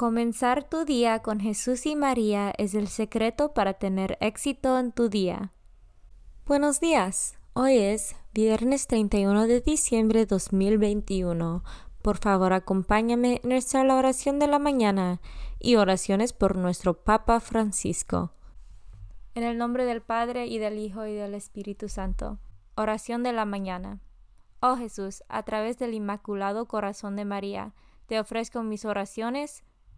Comenzar tu día con Jesús y María es el secreto para tener éxito en tu día. Buenos días. Hoy es viernes 31 de diciembre de 2021. Por favor, acompáñame en nuestra oración de la mañana y oraciones por nuestro Papa Francisco. En el nombre del Padre y del Hijo y del Espíritu Santo. Oración de la mañana. Oh Jesús, a través del Inmaculado Corazón de María, te ofrezco mis oraciones,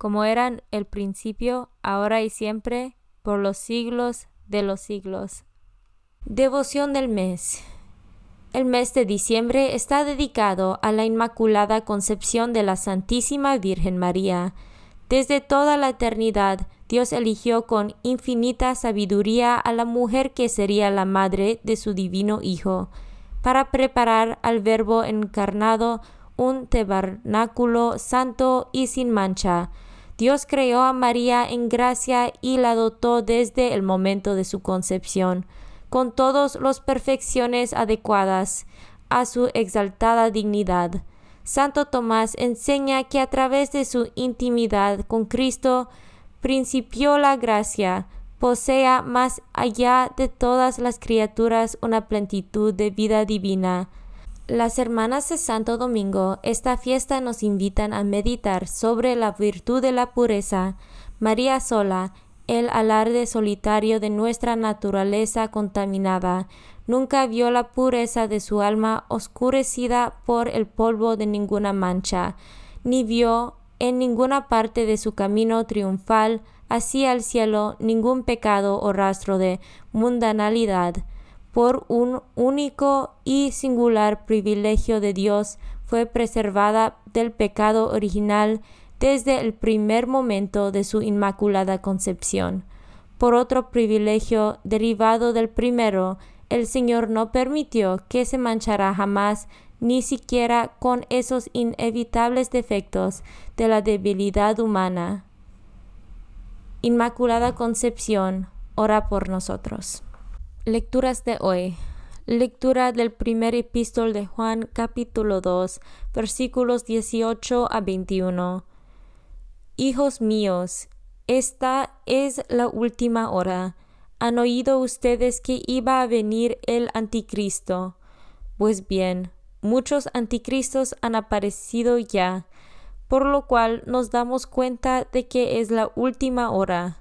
como eran el principio, ahora y siempre, por los siglos de los siglos. Devoción del mes. El mes de diciembre está dedicado a la Inmaculada Concepción de la Santísima Virgen María. Desde toda la eternidad, Dios eligió con infinita sabiduría a la mujer que sería la madre de su divino Hijo, para preparar al Verbo encarnado un tabernáculo santo y sin mancha, Dios creó a María en gracia y la dotó desde el momento de su concepción, con todas las perfecciones adecuadas a su exaltada dignidad. Santo Tomás enseña que a través de su intimidad con Cristo principió la gracia, posea más allá de todas las criaturas una plenitud de vida divina, las hermanas de Santo Domingo, esta fiesta nos invitan a meditar sobre la virtud de la pureza. María sola, el alarde solitario de nuestra naturaleza contaminada, nunca vio la pureza de su alma oscurecida por el polvo de ninguna mancha, ni vio en ninguna parte de su camino triunfal hacia el cielo ningún pecado o rastro de mundanalidad por un único y singular privilegio de Dios, fue preservada del pecado original desde el primer momento de su inmaculada concepción. Por otro privilegio derivado del primero, el Señor no permitió que se manchara jamás ni siquiera con esos inevitables defectos de la debilidad humana. Inmaculada Concepción, ora por nosotros. Lecturas de hoy. Lectura del primer epístol de Juan capítulo 2 versículos 18 a 21. Hijos míos, esta es la última hora. ¿Han oído ustedes que iba a venir el anticristo? Pues bien, muchos anticristos han aparecido ya, por lo cual nos damos cuenta de que es la última hora.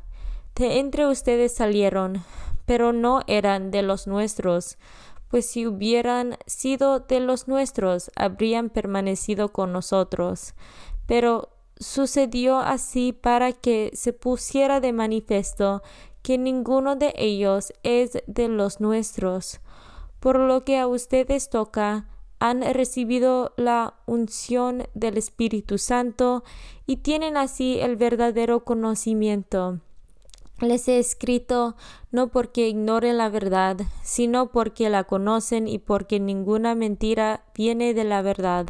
De entre ustedes salieron pero no eran de los nuestros, pues si hubieran sido de los nuestros, habrían permanecido con nosotros. Pero sucedió así para que se pusiera de manifiesto que ninguno de ellos es de los nuestros. Por lo que a ustedes toca, han recibido la unción del Espíritu Santo y tienen así el verdadero conocimiento. Les he escrito no porque ignoren la verdad, sino porque la conocen y porque ninguna mentira viene de la verdad.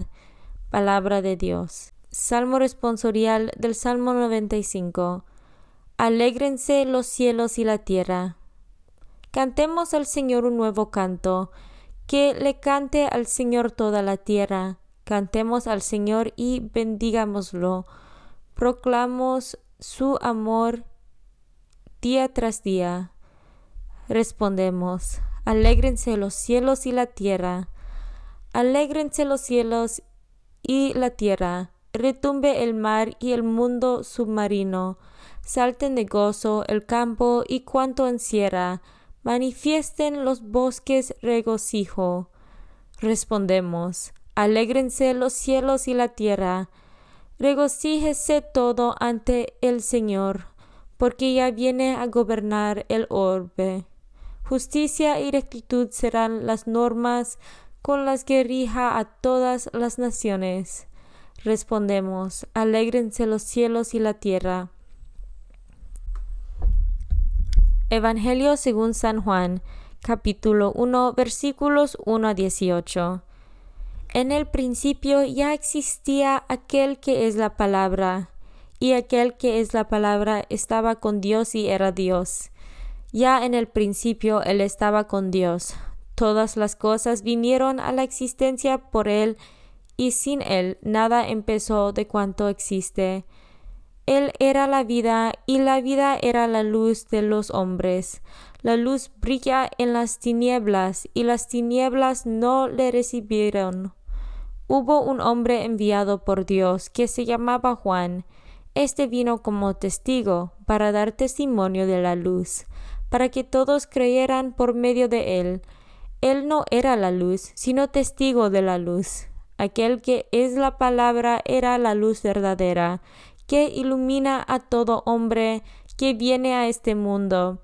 Palabra de Dios. Salmo responsorial del Salmo 95. Alégrense los cielos y la tierra. Cantemos al Señor un nuevo canto, que le cante al Señor toda la tierra. Cantemos al Señor y bendigámoslo. Proclamos su amor día tras día. Respondemos, alégrense los cielos y la tierra, alégrense los cielos y la tierra, retumbe el mar y el mundo submarino, salten de gozo el campo y cuanto encierra, manifiesten los bosques regocijo. Respondemos, alégrense los cielos y la tierra, regocíjese todo ante el Señor porque ya viene a gobernar el orbe. Justicia y rectitud serán las normas con las que rija a todas las naciones. Respondemos, alégrense los cielos y la tierra. Evangelio según San Juan, capítulo 1, versículos 1 a 18. En el principio ya existía aquel que es la palabra y aquel que es la palabra estaba con Dios y era Dios. Ya en el principio él estaba con Dios. Todas las cosas vinieron a la existencia por él, y sin él nada empezó de cuanto existe. Él era la vida, y la vida era la luz de los hombres. La luz brilla en las tinieblas, y las tinieblas no le recibieron. Hubo un hombre enviado por Dios que se llamaba Juan, este vino como testigo para dar testimonio de la luz, para que todos creyeran por medio de él. Él no era la luz, sino testigo de la luz. Aquel que es la palabra era la luz verdadera, que ilumina a todo hombre que viene a este mundo.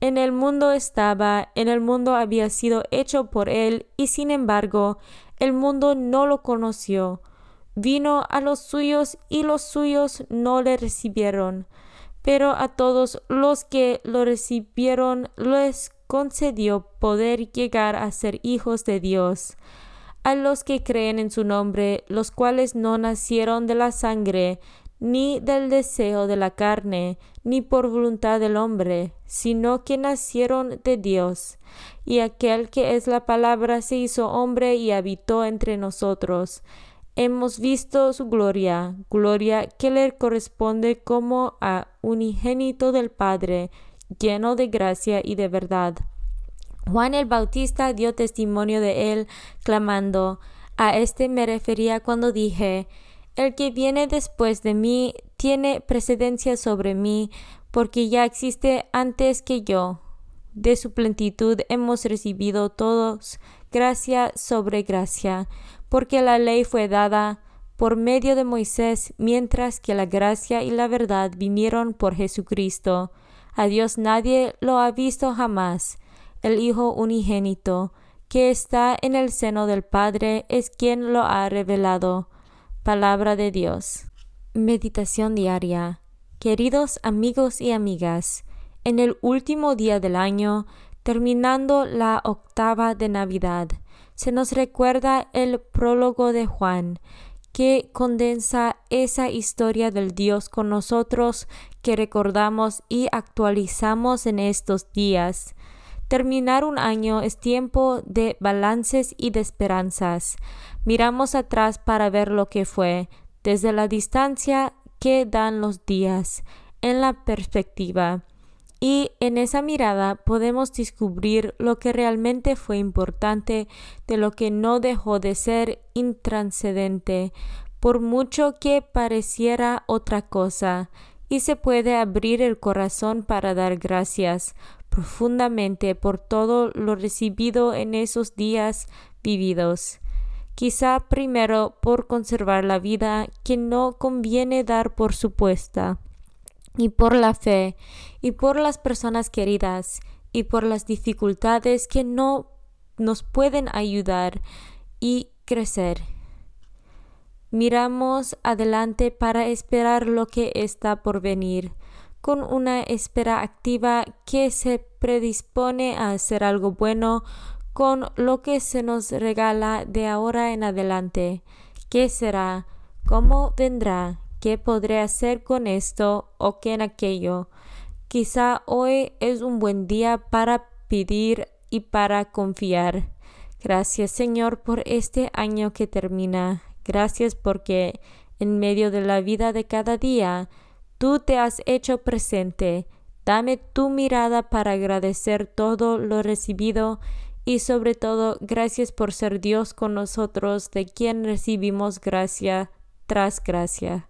En el mundo estaba, en el mundo había sido hecho por él, y sin embargo, el mundo no lo conoció. Vino a los suyos y los suyos no le recibieron, pero a todos los que lo recibieron les concedió poder llegar a ser hijos de Dios, a los que creen en su nombre, los cuales no nacieron de la sangre, ni del deseo de la carne, ni por voluntad del hombre, sino que nacieron de Dios. Y aquel que es la palabra se hizo hombre y habitó entre nosotros hemos visto su gloria, gloria que le corresponde como a unigénito del Padre, lleno de gracia y de verdad. Juan el Bautista dio testimonio de él, clamando, a este me refería cuando dije, el que viene después de mí tiene precedencia sobre mí, porque ya existe antes que yo. De su plenitud hemos recibido todos gracia sobre gracia, porque la ley fue dada por medio de Moisés, mientras que la gracia y la verdad vinieron por Jesucristo. A Dios nadie lo ha visto jamás. El Hijo unigénito, que está en el seno del Padre, es quien lo ha revelado. Palabra de Dios. Meditación diaria. Queridos amigos y amigas, en el último día del año, terminando la octava de Navidad, se nos recuerda el prólogo de Juan, que condensa esa historia del Dios con nosotros que recordamos y actualizamos en estos días. Terminar un año es tiempo de balances y de esperanzas. Miramos atrás para ver lo que fue, desde la distancia que dan los días, en la perspectiva y en esa mirada podemos descubrir lo que realmente fue importante de lo que no dejó de ser intranscendente, por mucho que pareciera otra cosa, y se puede abrir el corazón para dar gracias profundamente por todo lo recibido en esos días vividos. Quizá primero por conservar la vida que no conviene dar por supuesta y por la fe y por las personas queridas y por las dificultades que no nos pueden ayudar y crecer. Miramos adelante para esperar lo que está por venir, con una espera activa que se predispone a hacer algo bueno con lo que se nos regala de ahora en adelante. ¿Qué será? ¿Cómo vendrá? ¿Qué podré hacer con esto o con aquello? Quizá hoy es un buen día para pedir y para confiar. Gracias Señor por este año que termina. Gracias porque en medio de la vida de cada día tú te has hecho presente. Dame tu mirada para agradecer todo lo recibido y sobre todo gracias por ser Dios con nosotros de quien recibimos gracia tras gracia.